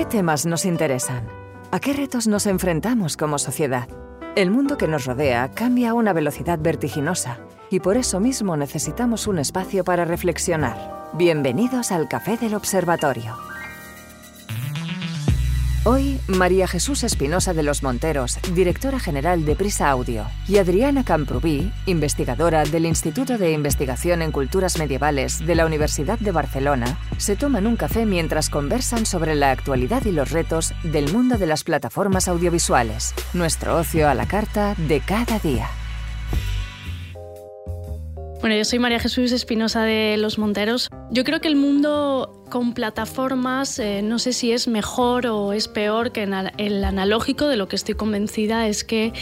¿Qué temas nos interesan? ¿A qué retos nos enfrentamos como sociedad? El mundo que nos rodea cambia a una velocidad vertiginosa y por eso mismo necesitamos un espacio para reflexionar. Bienvenidos al Café del Observatorio. Hoy, María Jesús Espinosa de los Monteros, directora general de Prisa Audio, y Adriana Camprubí, investigadora del Instituto de Investigación en Culturas Medievales de la Universidad de Barcelona, se toman un café mientras conversan sobre la actualidad y los retos del mundo de las plataformas audiovisuales, nuestro ocio a la carta de cada día. Bueno, yo soy María Jesús Espinosa de Los Monteros. Yo creo que el mundo con plataformas eh, no sé si es mejor o es peor que el analógico, de lo que estoy convencida es que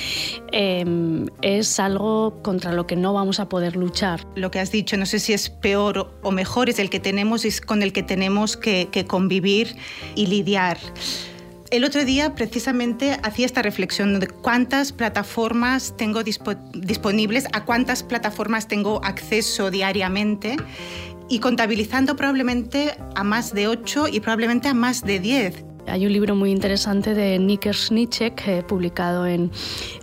em, es algo contra lo que no vamos a poder luchar. Lo que has dicho, no sé si es peor o mejor, es el que tenemos y es con el que tenemos que convivir y lidiar. El otro día precisamente hacía esta reflexión de cuántas plataformas tengo disponibles, a cuántas plataformas tengo acceso diariamente y contabilizando probablemente a más de 8 y probablemente a más de 10. Hay un libro muy interesante de Nickers Nietzsche, publicado en,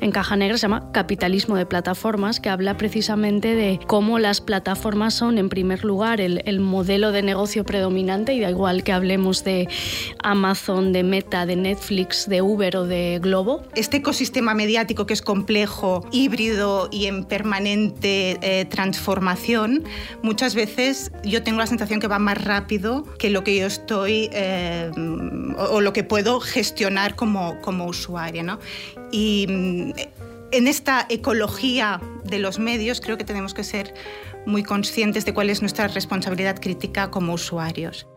en Caja Negra, se llama Capitalismo de Plataformas, que habla precisamente de cómo las plataformas son, en primer lugar, el, el modelo de negocio predominante, y da igual que hablemos de Amazon, de Meta, de Netflix, de Uber o de Globo. Este ecosistema mediático que es complejo, híbrido y en permanente eh, transformación, muchas veces yo tengo la sensación que va más rápido que lo que yo estoy... Eh, lo que puedo gestionar como, como usuaria. ¿no? Y mm, en esta ecología de los medios creo que tenemos que ser muy conscientes de cuál es nuestra responsabilidad crítica como usuarios.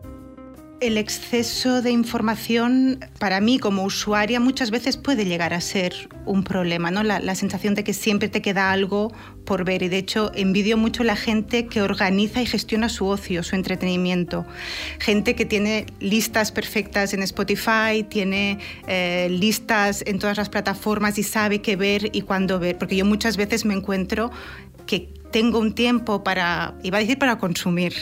El exceso de información para mí como usuaria muchas veces puede llegar a ser un problema, ¿no? La, sensación de que siempre te queda algo por ver y de hecho envidio mucho la gente que organiza y gestiona su ocio, su entretenimiento. Gente que tiene listas perfectas en Spotify, tiene eh, listas en todas las plataformas y sabe qué ver y cuándo ver, porque yo muchas veces me encuentro que tengo un tiempo para, iba a decir para consumir,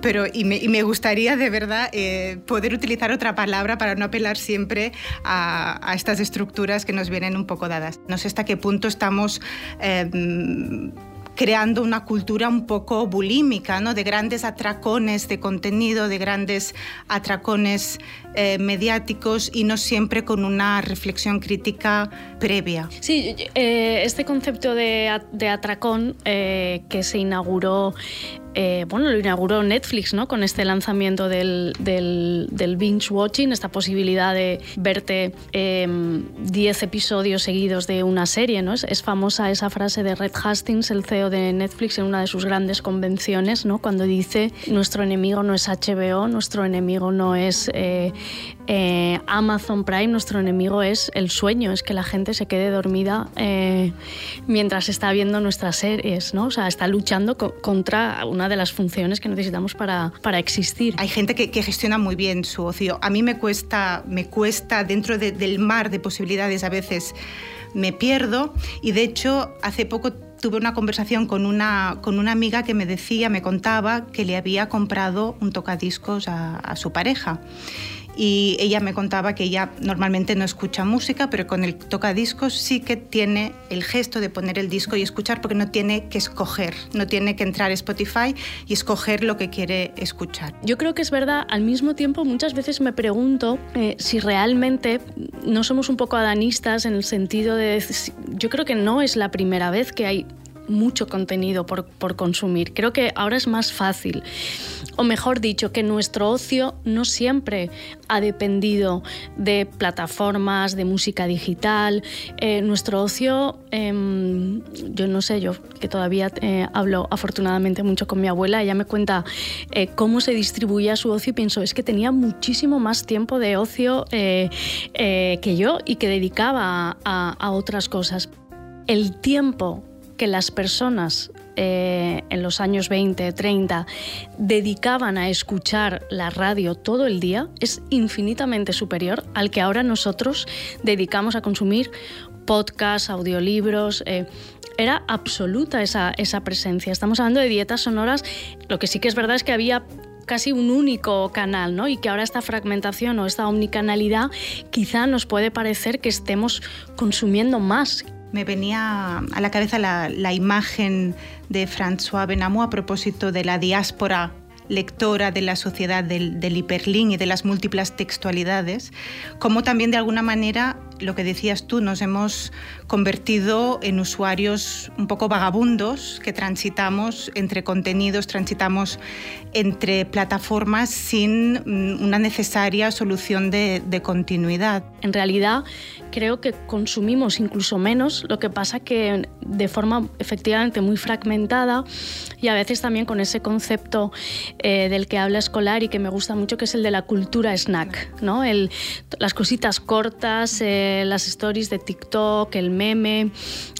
pero y me, gustaría de verdad eh, poder utilizar otra palabra para no apelar siempre a, estas estructuras que nos vienen un poco dadas. No sé hasta qué punto estamos... Em, creando una cultura un poco bulímica, ¿no? de grandes atracones de contenido, de grandes atracones eh, mediáticos y no siempre con una reflexión crítica previa. Sí, eh, este concepto de, atracón eh, que se inauguró eh, bueno, lo inauguró Netflix, ¿no? Con este lanzamiento del, del, binge watching, esta posibilidad de verte 10 em, episodios seguidos de una serie, ¿no? Es, famosa esa frase de Red Hastings, el CEO de Netflix, en una de sus grandes convenciones, ¿no? Cuando dice, nuestro enemigo no es HBO, nuestro enemigo no es eh, eh, Amazon Prime, nuestro enemigo es el sueño, es que la gente se quede dormida mientras está viendo nuestras series, ¿no? O sea, está luchando contra una de las funciones que necesitamos para, para existir. Hay gente que, gestiona muy bien su ocio. A mí me cuesta, me cuesta dentro del mar de posibilidades a veces me pierdo y de hecho hace poco tuve una conversación con una, con una amiga que me decía, me contaba que le había comprado un tocadiscos a su pareja y ella me contaba que ella normalmente no escucha música, pero con el tocadiscos sí que tiene el gesto de poner el disco y escuchar porque no tiene que escoger, no tiene que entrar a Spotify y escoger lo que quiere escuchar. Yo creo que es verdad, al mismo tiempo muchas veces me pregunto eh, si realmente no somos un poco adanistas en el sentido de, yo creo que no es la primera vez que hay mucho contenido por, por, consumir. Creo que ahora es más fácil, o mejor dicho, que nuestro ocio no siempre ha dependido de plataformas, de música digital. Eh, nuestro ocio, em, yo no sé, yo que todavía eh, hablo afortunadamente mucho con mi abuela, ella me cuenta eh, cómo se distribuía su ocio y pienso, es que tenía muchísimo más tiempo de ocio que yo y que dedicaba a, a otras cosas. El tiempo que las personas eh, en los años 20, 30 dedicaban a escuchar la radio todo el día es infinitamente superior al que ahora nosotros dedicamos a consumir podcasts, audiolibros. Eh, era absoluta esa, esa presencia. Estamos hablando de dietas sonoras. Lo que sí que es verdad es que había casi un único canal, ¿no? Y que ahora esta fragmentación o esta omnicanalidad quizá nos puede parecer que estemos consumiendo más. Me venía a la cabeza la, imagen de François Benamou a propósito de la diáspora lectora de la sociedad del, del y de las múltiples textualidades, como también de alguna manera lo que decías tú, nos hemos convertido en usuarios un poco vagabundos que transitamos entre contenidos, transitamos entre plataformas sin mm, una necesaria solución de, de continuidad. En realidad, creo que consumimos incluso menos, lo que pasa que de forma efectivamente muy fragmentada y a veces también con ese concepto eh, del que habla Escolar y que me gusta mucho, que es el de la cultura snack, ¿no? El, las cositas cortas, eh, las stories de TikTok, el meme,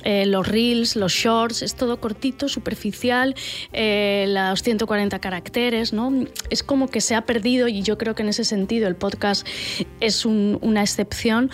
eh, los reels, los shorts, es todo cortito, superficial, eh, los 140 caracteres, ¿no? Es como que se ha perdido y yo creo que en ese sentido el podcast es un, una excepción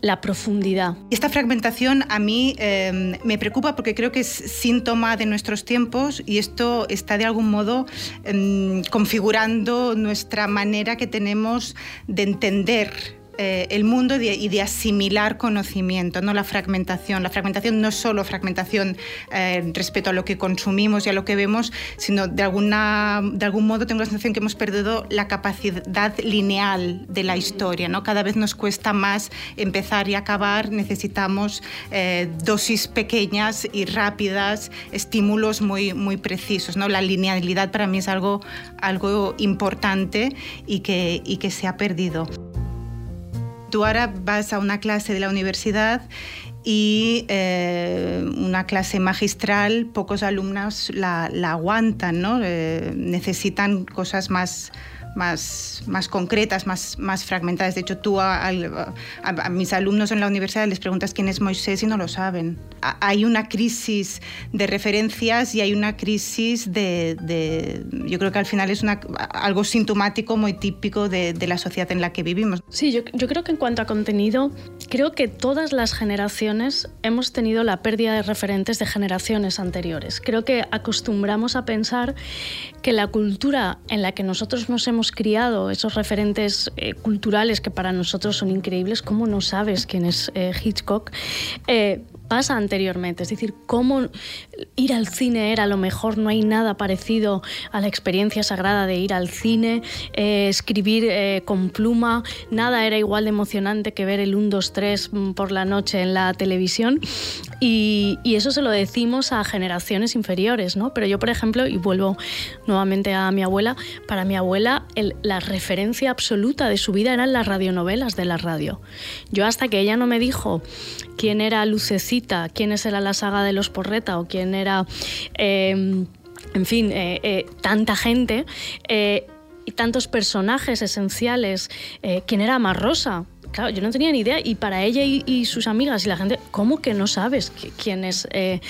la profundidad. Esta fragmentación a mí eh, me preocupa porque creo que es síntoma de nuestros tiempos y esto está de algún modo eh, configurando nuestra manera que tenemos de entender eh, el mundo y de, asimilar conocimiento, no la fragmentación. La fragmentación no es solo fragmentación eh, respecto a lo que consumimos y a lo que vemos, sino de, alguna, de algún modo tengo la sensación que hemos perdido la capacidad lineal de la historia. ¿no? Cada vez nos cuesta más empezar y acabar, necesitamos eh, dosis pequeñas y rápidas, estímulos muy, muy precisos. ¿no? La linealidad para mí es algo, algo importante y que, y que se ha perdido. Tú ahora vas a una clase de la universidad y eh, una clase magistral, pocos alumnos la, la aguantan, ¿no? Eh, necesitan cosas más más, más concretas, más, más fragmentadas. De hecho, tú a, mis alumnos en la universidad les preguntas quién es Moisés y no lo saben. Hay una crisis de referencias y hay una crisis de, de yo creo que al final es una, algo sintomático muy típico de, de, la sociedad en la que vivimos. Sí, yo, yo creo que en cuanto a contenido, creo que todas las generaciones hemos tenido la pérdida de referentes de generaciones anteriores. Creo que acostumbramos a pensar que la cultura en la que nosotros nos hemos criado, esos referentes eh, culturales que para nosotros son increíbles, ¿cómo no sabes quién es eh, Hitchcock? Eh, pasa anteriormente. Es decir, cómo ir al cine era lo mejor, no hay nada parecido a la experiencia sagrada de ir al cine, eh, escribir eh, con pluma, nada era igual de emocionante que ver el 1, 2, 3 por la noche en la televisión. Y, eso se lo decimos a generaciones inferiores, ¿no? Pero yo, por ejemplo, y vuelvo nuevamente a mi abuela, para mi abuela el, la referencia absoluta de su vida eran las radionovelas de la radio. Yo hasta que ella no me dijo quién era Lucecita, quiénes era la saga de los Porreta o quién era, eh, en fin, eh, eh, tanta gente y tantos personajes esenciales, quién era Rosa. Claro, yo no tenía ni idea y para ella y, sus amigas y la gente, ¿cómo que no sabes quién es eh,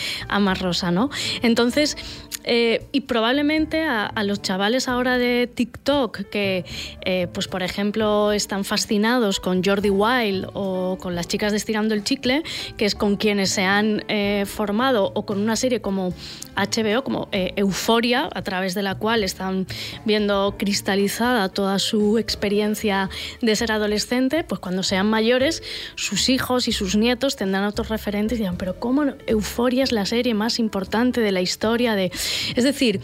Rosa, no? Entonces, eh, y probablemente a, los chavales ahora de TikTok que, eh, pues por ejemplo, están fascinados con Jordi Wild o con las chicas de Estirando el Chicle, que es con quienes se han eh, formado, o con una serie como HBO, como Euforia, a través de la cual están viendo cristalizada toda su experiencia de ser adolescente, pues cuando sean mayores, sus hijos y sus nietos tendrán otros referentes y dirán, pero ¿cómo Euforia es la serie más importante de la historia de es decir,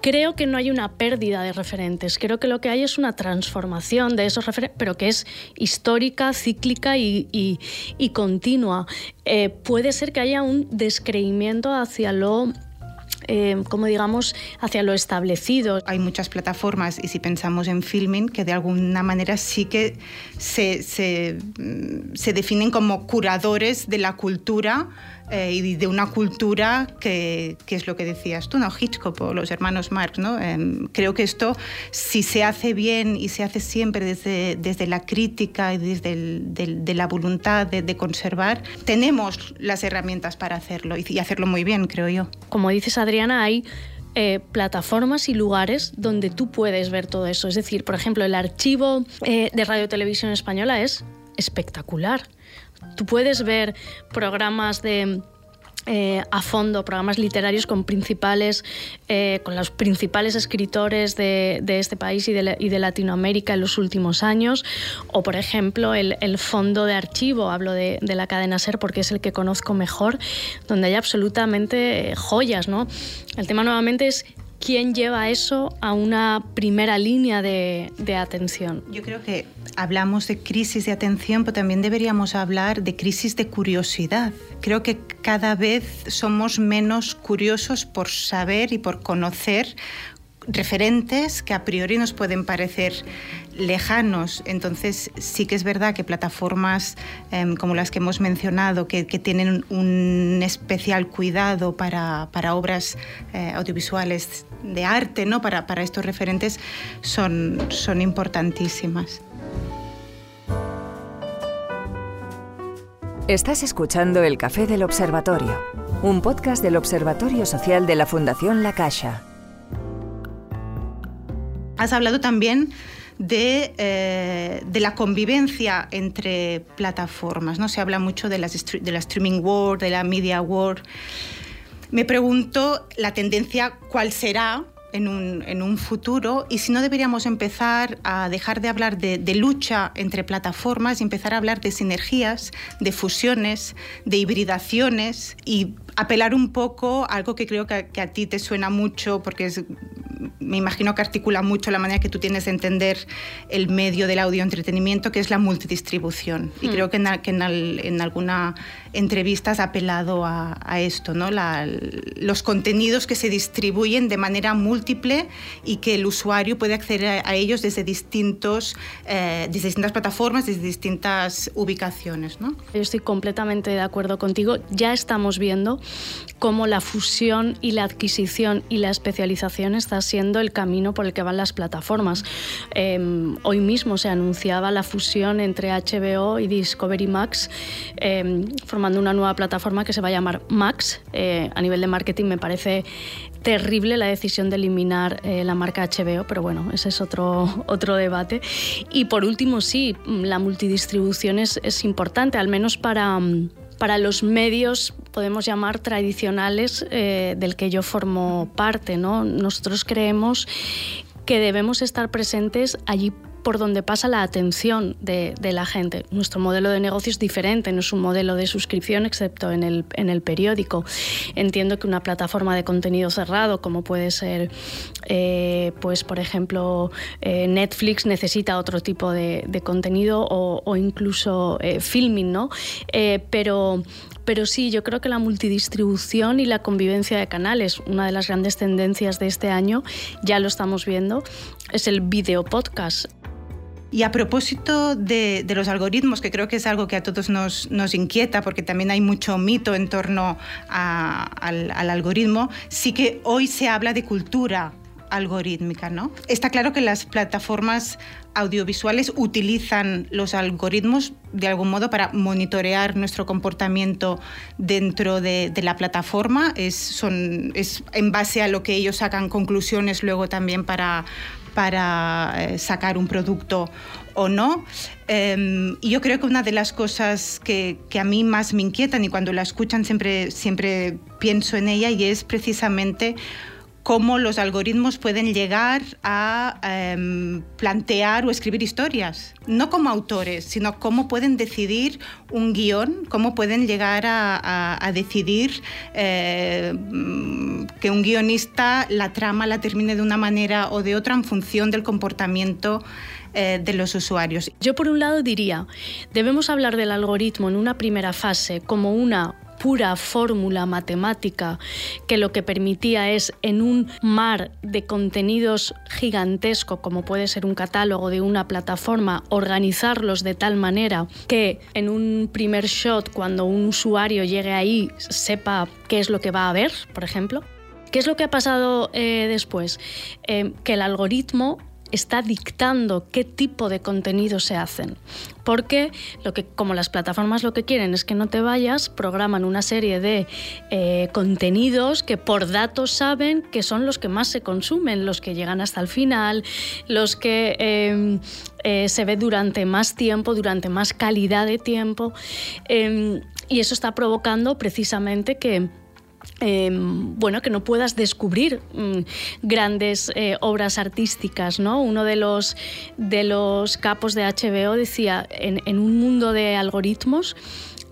creo que no hay una pérdida de referentes, creo que lo que hay es una transformación de esos referentes, pero que es histórica, cíclica y, y, y continua. Eh, puede ser que haya un descreimiento hacia lo eh, como digamos, hacia lo establecido. Hay muchas plataformas y si pensamos en filming que de alguna manera sí que se, se, se definen como curadores de la cultura eh, y de una cultura que, que, es lo que decías tú, ¿no? Hitchcock o los hermanos Marx. ¿no? Eh, creo que esto, si se hace bien y se hace siempre desde, desde la crítica y desde el, de, de, la voluntad de, de, conservar, tenemos las herramientas para hacerlo y, y hacerlo muy bien, creo yo. Como dices, Hay eh, plataformas y lugares donde tú puedes ver todo eso. Es decir, por ejemplo, el archivo eh, de Radio Televisión Española es espectacular. Tú puedes ver programas de eh, a fondo programas literarios con principales eh, con los principales escritores de, este país y de, Latinoamérica en los últimos años. O por ejemplo el, fondo de archivo hablo de, la cadena ser porque es el que conozco mejor donde hay absolutamente joyas no el tema nuevamente es quién lleva eso a una primera línea de, atención. Yo creo que hablamos de crisis de atención, pero también deberíamos hablar de crisis de curiosidad. Creo que cada vez somos menos curiosos por saber y por conocer referentes que a priori nos pueden parecer lejanos. Entonces sí que es verdad que plataformas em, como las que hemos mencionado, que, tienen un especial cuidado para, obras eh, audiovisuales de arte, ¿no? para, para estos referentes, son, son importantísimas. Estás escuchando El Café del Observatorio, un podcast del Observatorio Social de la Fundación La Caixa. Has hablado también eh, de, la convivencia entre plataformas. ¿no? Se habla mucho de, de la streaming world, de la media world. Me pregunto la tendencia cuál será en un, futuro y si no deberíamos empezar a dejar de hablar de, lucha entre plataformas y empezar a hablar de sinergias, de fusiones, de hibridaciones y apelar un poco a algo que creo que, que a ti te suena mucho porque es me imagino que articula mucho la manera que tú tienes de entender el medio del audio entretenimiento, que es la multidistribución. Y hmm. creo que, en, alguna entrevista has apelado a, esto, ¿no? los contenidos que se distribuyen de manera múltiple y que el usuario puede acceder a, ellos desde, distintos, eh, desde distintas plataformas, desde distintas ubicaciones. ¿no? Yo estoy completamente de acuerdo contigo. Ya estamos viendo cómo la fusión y la adquisición y la especialización está siendo el camino por el que van las plataformas. Em, hoy mismo se anunciaba la fusión entre HBO y Discovery Max, em, una nueva plataforma que se va a llamar Max. Eh, a nivel de marketing me parece terrible la decisión de eliminar eh, la marca HBO, pero bueno, ese es otro, otro debate. Y por último, sí, la multidistribución es, es importante, al menos para para los medios, podemos llamar tradicionales, eh, del que yo formo parte. ¿no? Nosotros creemos que debemos estar presentes allí por donde pasa la atención de, la gente. Nuestro modelo de negocio es diferente, no es un modelo de suscripción excepto en el, en el periódico. Entiendo que una plataforma de contenido cerrado, como puede ser, eh, pues por ejemplo, eh, Netflix, necesita otro tipo de, contenido o, incluso eh, filming, ¿no? pero pero sí, yo creo que la multidistribución y la convivencia de canales, una de las grandes tendencias de este año, ya lo estamos viendo, es el video podcast. Y a propósito de, los algoritmos, que creo que es algo que a todos nos, inquieta, porque también hay mucho mito en torno al, algoritmo, sí que hoy se habla de cultura algorítmica, ¿no? Está claro que las plataformas audiovisuales utilizan los algoritmos de algún modo para monitorear nuestro comportamiento dentro de, la plataforma. Es, son, es en base a lo que ellos sacan conclusiones luego también para, para eh, sacar un producto o no. Em, y yo creo que una de las cosas que, a mí más me inquietan y cuando la escuchan siempre, siempre pienso en ella y es precisamente cómo los algoritmos pueden llegar a em, plantear o escribir historias, no como autores, sino cómo pueden decidir un guion, cómo pueden llegar a, decidir eh, que un guionista la trama la termine de una manera o de otra en función del comportamiento eh, de los usuarios. Yo por un lado diría, debemos hablar del algoritmo en una primera fase como una pura fórmula matemática que lo que permitía es en un mar de contenidos gigantesco como puede ser un catálogo de una plataforma organizarlos de tal manera que en un primer shot cuando un usuario llegue ahí sepa qué es lo que va a ver, por ejemplo. ¿Qué es lo que ha pasado eh, después? Eh, que el algoritmo está dictando qué tipo de contenidos se hacen. Porque lo que, como las plataformas lo que quieren es que no te vayas, programan una serie de eh, contenidos que por datos saben que son los que más se consumen, los que llegan hasta el final, los que em, eh, se ve durante más tiempo, durante más calidad de tiempo. Em, Y eso está provocando precisamente que Em, bueno, que no puedas descubrir mm, grandes eh, obras artísticas, ¿no? Uno de los, de los capos de HBO decía, en un mundo de algoritmos,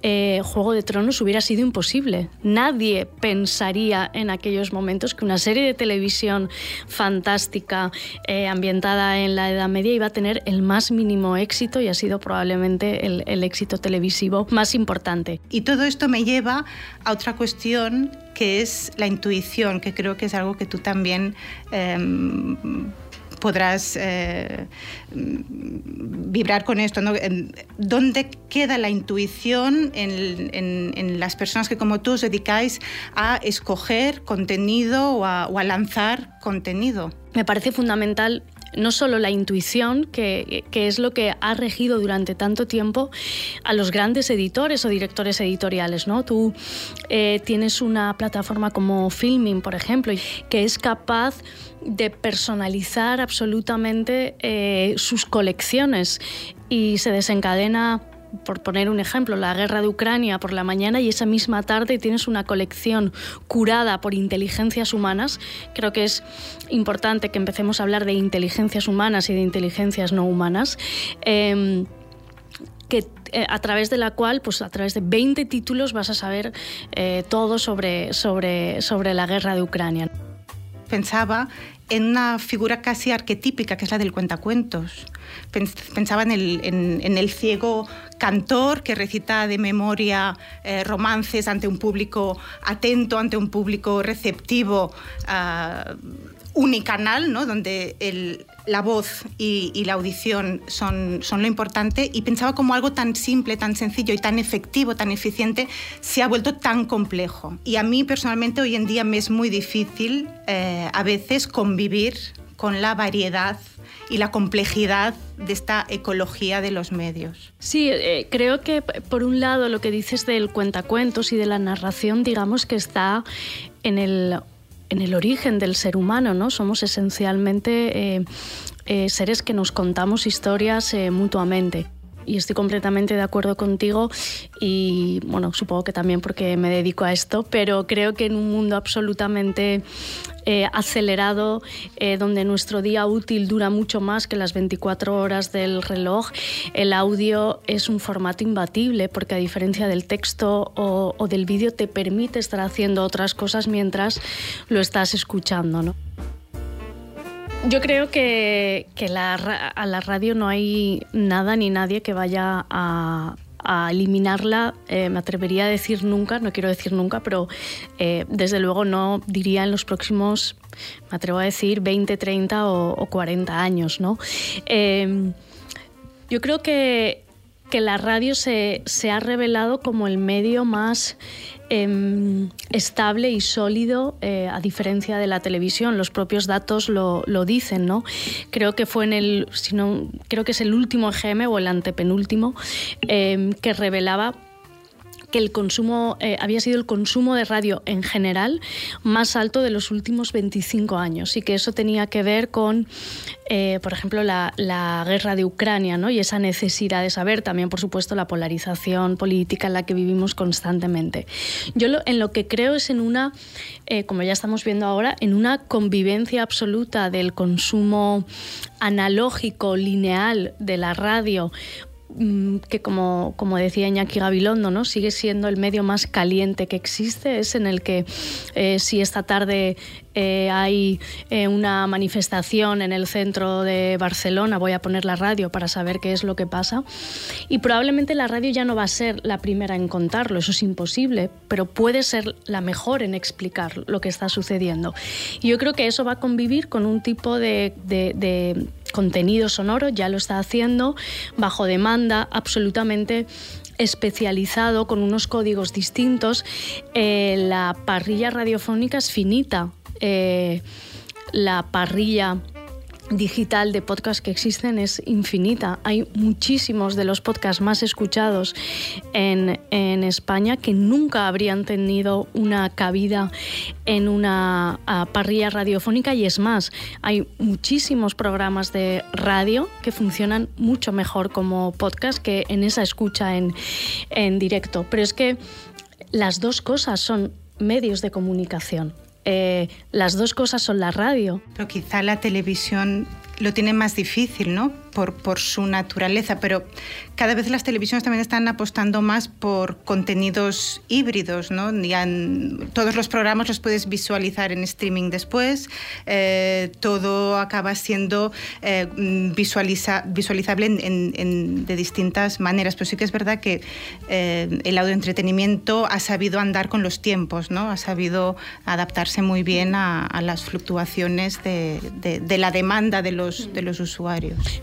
eh, Juego de Tronos hubiera sido imposible. Nadie pensaría en aquellos momentos que una serie de televisión fantástica eh, ambientada en la Edad Media iba a tener el más mínimo éxito y ha sido probablemente el, éxito televisivo más importante. Y todo esto me lleva a otra cuestión que es la intuición, que creo que es algo que tú también em, podrás eh, vibrar con esto. ¿Dónde queda la intuición en, las personas que como tú os dedicáis a escoger contenido o a lanzar contenido? Me parece fundamental no solo la intuición, que, es lo que ha regido durante tanto tiempo a los grandes editores o directores editoriales. ¿no? Tú eh, tienes una plataforma como Filming, por ejemplo, que es capaz de personalizar absolutamente eh, sus colecciones y se desencadena por poner un ejemplo, la guerra de Ucrania por la mañana y esa misma tarde tienes una colección curada por inteligencias humanas. Creo que es importante que empecemos a hablar de inteligencias humanas y de inteligencias no humanas. Em, que, eh, a través de la cual, pues a través de 20 títulos vas a saber eh, todo sobre, sobre, sobre la guerra de Ucrania. Pensaba en una figura casi arquetípica, que es la del cuentacuentos. Pensaba en el, ciego cantor que recita de memoria eh, romances ante un público atento, ante un público receptivo, uh, unicanal, ¿no? donde la voz y, la audición son, son, lo importante, y pensaba como algo tan simple, tan sencillo y tan efectivo, tan eficiente, se ha vuelto tan complejo. Y a mí personalmente hoy en día me es muy difícil eh, a veces convivir con la variedad y la complejidad de esta ecología de los medios. Sí, eh, creo que por un lado lo que dices del cuentacuentos y de la narración, digamos que está en el, en el origen del ser humano, ¿no? Somos esencialmente eh, eh, seres que nos contamos historias mutuamente y estoy completamente de acuerdo contigo y bueno, supongo que también porque me dedico a esto, pero creo que en un mundo absolutamente eh, acelerado, eh, donde nuestro día útil dura mucho más que las 24 horas del reloj, el audio es un formato imbatible porque a diferencia del texto o, o del vídeo te permite estar haciendo otras cosas mientras lo estás escuchando. ¿no? Yo creo que, a la radio no hay nada ni nadie que vaya a, eliminarla, eh, me atrevería a decir nunca, no quiero decir nunca, pero eh, desde luego no diría en los próximos, me atrevo a decir, 20, 30 o, 40 años. ¿no? Em, yo creo que, la radio se, se, ha revelado como el medio más Em, estable y sólido eh, a diferencia de la televisión. Los propios datos lo, dicen, ¿no? Creo que fue en el, si creo que es el último EGM o el antepenúltimo em, que revelaba que el consumo eh, había sido el consumo de radio en general más alto de los últimos 25 años y que eso tenía que ver con, eh, por ejemplo, la, guerra de Ucrania ¿no? y esa necesidad de saber, también, por supuesto, la polarización política en la que vivimos constantemente. Yo en lo que creo es en una, eh, como ya estamos viendo ahora, en una convivencia absoluta del consumo analógico, lineal de la radio que como, como decía Iñaki Gabilondo, ¿no? sigue siendo el medio más caliente que existe, es en el que eh, si esta tarde eh, hay eh, una manifestación en el centro de Barcelona, voy a poner la radio para saber qué es lo que pasa. Y probablemente la radio ya no va a ser la primera en contarlo, eso es imposible, pero puede ser la mejor en explicar lo que está sucediendo. Y yo creo que eso va a convivir con un tipo de contenido sonoro, ya lo está haciendo, bajo demanda, absolutamente especializado con unos códigos distintos. Eh, la parrilla radiofónica es finita. Eh, la parrilla digital de podcast que existen es infinita. Hay muchísimos de los podcasts más escuchados en, en España que nunca habrían tenido una cabida en una parrilla radiofónica y es más, hay muchísimos programas de radio que funcionan mucho mejor como podcast que en esa escucha en, en directo. Pero es que las dos cosas son medios de comunicación. Eh, las dos cosas son la radio. Pero quizá la televisión lo tiene más difícil, ¿no? Por, por, su naturaleza, pero cada vez las televisiones también están apostando más por contenidos híbridos, ¿no? todos los programas los puedes visualizar en streaming después, eh, todo acaba siendo eh, visualiza, visualizable en, de distintas maneras, pero sí que es verdad que eh, el audioentretenimiento ha sabido andar con los tiempos, ¿no? Ha sabido adaptarse muy bien a, a las fluctuaciones de, de, de la demanda de los de los usuarios.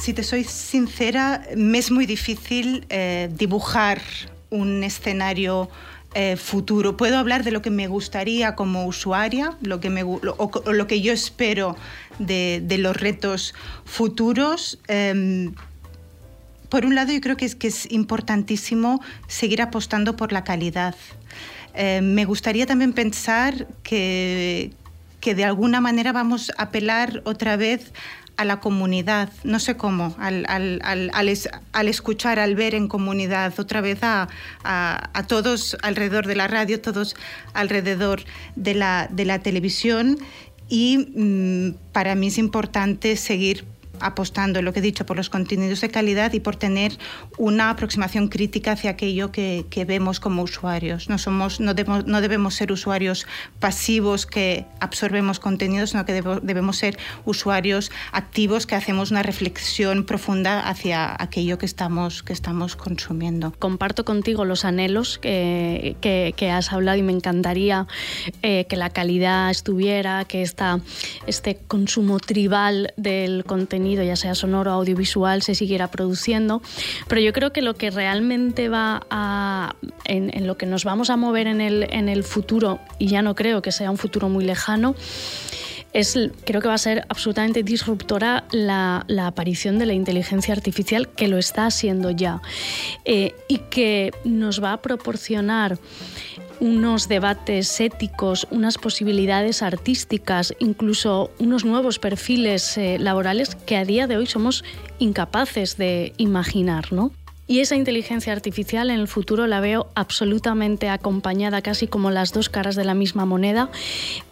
Si te soy sincera, me es muy difícil eh, dibujar un escenario eh, futuro. Puedo hablar de lo que me gustaría como usuaria, lo que me, o, lo que yo espero de, los retos futuros. Em, por un lado, yo creo que es, que es importantísimo seguir apostando por la calidad. Em, me gustaría también pensar que, que de alguna manera vamos a apelar otra vez a la comunidad, no sé cómo, al, al, al, escuchar, al ver en comunidad, otra vez a, a, todos alrededor de la radio, todos alrededor de la, de la televisión. Y mm, para mí es importante seguir apostando, lo que he dicho, por los contenidos de calidad y por tener una aproximación crítica hacia aquello que, que vemos como usuarios. No, somos, no, debemos, no debemos ser usuarios pasivos que absorbemos contenidos, sino que debemos ser usuarios activos que hacemos una reflexión profunda hacia aquello que estamos, que estamos consumiendo. Comparto contigo los anhelos que, que, has hablado y me encantaría eh, que la calidad estuviera, que esta, este consumo tribal del contenido ya sea sonoro o audiovisual, se siguiera produciendo. Pero yo creo que lo que realmente va a. en, lo que nos vamos a mover en el, en el futuro, y ya no creo que sea un futuro muy lejano, es, creo que va a ser absolutamente disruptora la, aparición de la inteligencia artificial, que lo está haciendo ya, eh, y que nos va a proporcionar unos debates éticos, unas posibilidades artísticas, incluso unos nuevos perfiles eh, laborales que a día de hoy somos incapaces de imaginar, ¿no? Y esa inteligencia artificial en el futuro la veo absolutamente acompañada, casi como las dos caras de la misma moneda,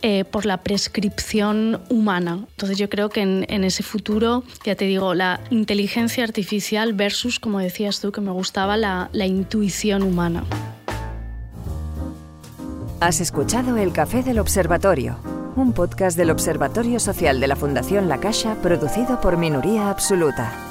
eh, por la prescripción humana. Entonces yo creo que en, ese futuro, ya te digo, la inteligencia artificial versus, como decías tú, que me gustaba la intuición humana. Has escuchado El Café del Observatorio, un podcast del Observatorio Social de la Fundación La Caixa producido por Minoría Absoluta.